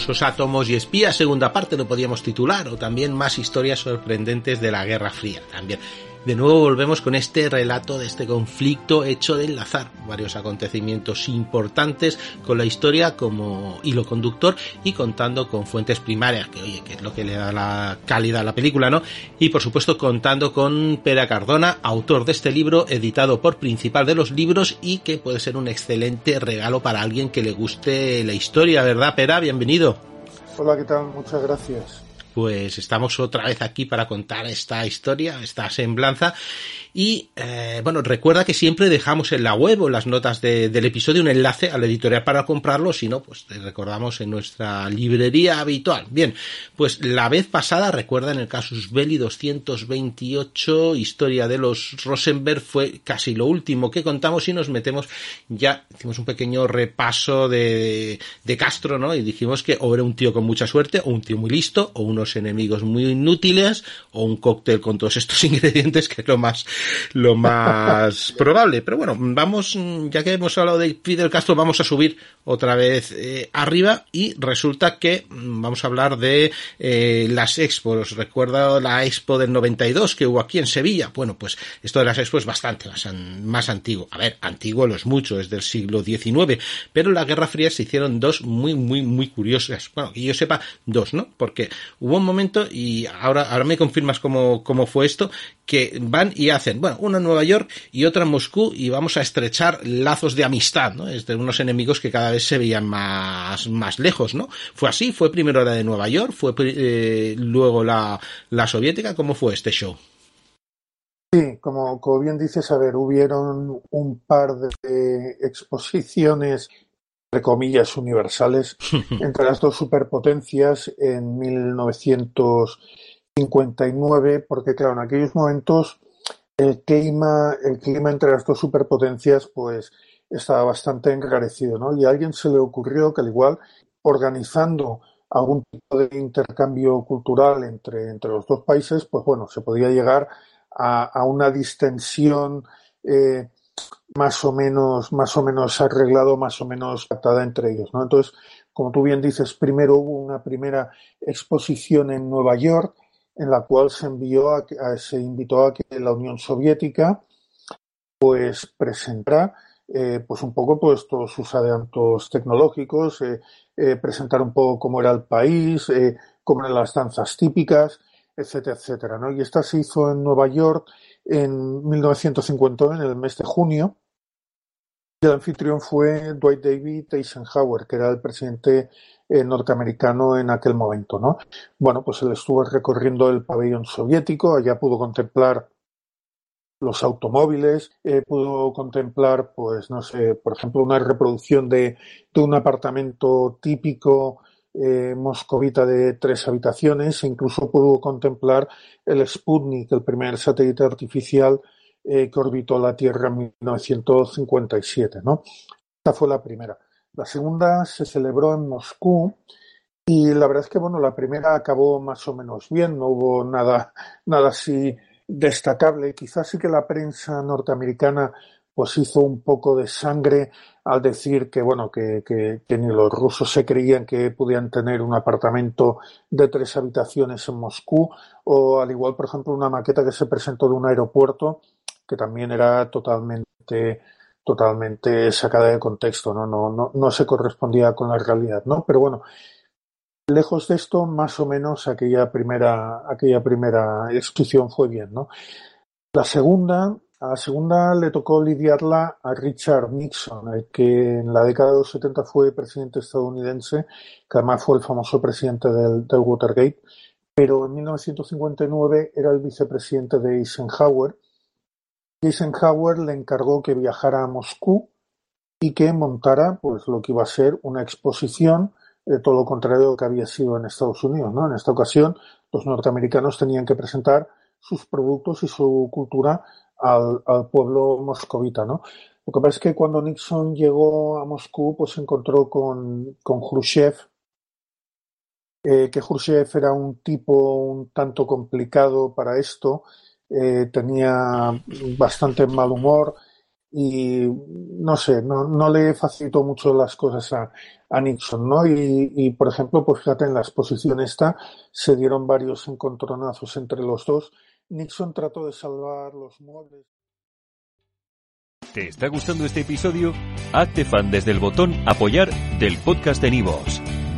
Osos, átomos y espías, segunda parte lo podíamos titular, o también más historias sorprendentes de la Guerra Fría, también de nuevo volvemos con este relato de este conflicto hecho de enlazar varios acontecimientos importantes con la historia como hilo conductor y contando con fuentes primarias, que oye, que es lo que le da la calidad a la película, ¿no? Y por supuesto contando con Pera Cardona, autor de este libro, editado por Principal de los Libros y que puede ser un excelente regalo para alguien que le guste la historia, ¿verdad, Pera? Bienvenido. Hola, ¿qué tal? Muchas gracias pues estamos otra vez aquí para contar esta historia, esta semblanza y eh, bueno, recuerda que siempre dejamos en la web o en las notas del episodio un enlace a la editorial para comprarlo, si no, pues te recordamos en nuestra librería habitual. Bien, pues la vez pasada, recuerda en el Casus Belli 228, historia de los Rosenberg, fue casi lo último que contamos y nos metemos ya, hicimos un pequeño repaso de, de Castro, ¿no? Y dijimos que o era un tío con mucha suerte, o un tío muy listo, o unos enemigos muy inútiles, o un cóctel con todos estos ingredientes que es lo más lo más probable. Pero bueno, vamos, ya que hemos hablado de Fidel Castro, vamos a subir otra vez eh, arriba y resulta que mm, vamos a hablar de eh, las expos. Recuerda la expo del 92 que hubo aquí en Sevilla. Bueno, pues esto de las expos es bastante más, más antiguo. A ver, antiguo lo es mucho, es del siglo XIX, pero en la Guerra Fría se hicieron dos muy, muy, muy curiosas. Bueno, que yo sepa, dos, ¿no? Porque hubo un momento, y ahora, ahora me confirmas cómo, cómo fue esto, que van y hacen, bueno, una en Nueva York y otra en Moscú y vamos a estrechar lazos de amistad, ¿no? De unos enemigos que cada vez se veían más, más lejos, ¿no? Fue así, fue primero la de Nueva York, fue eh, luego la, la soviética, ¿cómo fue este show? Sí, como, como bien dices, a ver, hubieron un par de exposiciones entre comillas universales entre las dos superpotencias en 1900 59, porque claro, en aquellos momentos el clima, el clima entre las dos superpotencias pues estaba bastante encarecido, ¿no? Y a alguien se le ocurrió que al igual organizando algún tipo de intercambio cultural entre, entre los dos países, pues bueno, se podía llegar a, una distensión eh, más o menos, más o menos arreglado, más o menos pactada entre ellos, ¿no? Entonces, como tú bien dices, primero hubo una primera exposición en Nueva York, en la cual se envió a, se invitó a que la Unión Soviética pues presentara eh, pues un poco pues todos sus adelantos tecnológicos, eh, eh, presentar un poco cómo era el país, cómo eran las danzas típicas, etcétera, etcétera, ¿no? Y esta se hizo en Nueva York en 1950, en el mes de junio, el anfitrión fue Dwight David Eisenhower, que era el presidente eh, norteamericano en aquel momento, ¿no? Bueno, pues él estuvo recorriendo el pabellón soviético, allá pudo contemplar los automóviles, eh, pudo contemplar, pues, no sé, por ejemplo, una reproducción de, un apartamento típico eh, moscovita de tres habitaciones, e incluso pudo contemplar el Sputnik, el primer satélite artificial eh, que orbitó la Tierra en 1957, ¿no? Esta fue la primera. La segunda se celebró en Moscú y la verdad es que bueno, la primera acabó más o menos bien, no hubo nada, nada así destacable. Quizás sí que la prensa norteamericana pues hizo un poco de sangre al decir que bueno que, que, que, ni los rusos se creían que podían tener un apartamento de tres habitaciones en Moscú o al igual por ejemplo una maqueta que se presentó de un aeropuerto que también era totalmente totalmente sacada de contexto no no no, no se correspondía con la realidad no pero bueno lejos de esto más o menos aquella primera aquella primera exposición fue bien no la segunda la segunda le tocó lidiarla a Richard Nixon, que en la década de los 70 fue presidente estadounidense, que además fue el famoso presidente del, del Watergate, pero en 1959 era el vicepresidente de Eisenhower. Eisenhower le encargó que viajara a Moscú y que montara pues lo que iba a ser una exposición de todo lo contrario de lo que había sido en Estados Unidos. ¿no? En esta ocasión, los norteamericanos tenían que presentar sus productos y su cultura al, pueblo moscovita, ¿no? Lo que pasa es que cuando Nixon llegó a Moscú, pues se encontró con, con Khrushchev, eh, que Khrushchev era un tipo un tanto complicado para esto, eh, tenía bastante mal humor y no sé, no, no le facilitó mucho las cosas a, Nixon, ¿no? Y, y, por ejemplo, pues fíjate, en la exposición esta se dieron varios encontronazos entre los dos Nixon trató de salvar los muebles. ¿Te está gustando este episodio? Hazte fan desde el botón Apoyar del podcast de Nivos.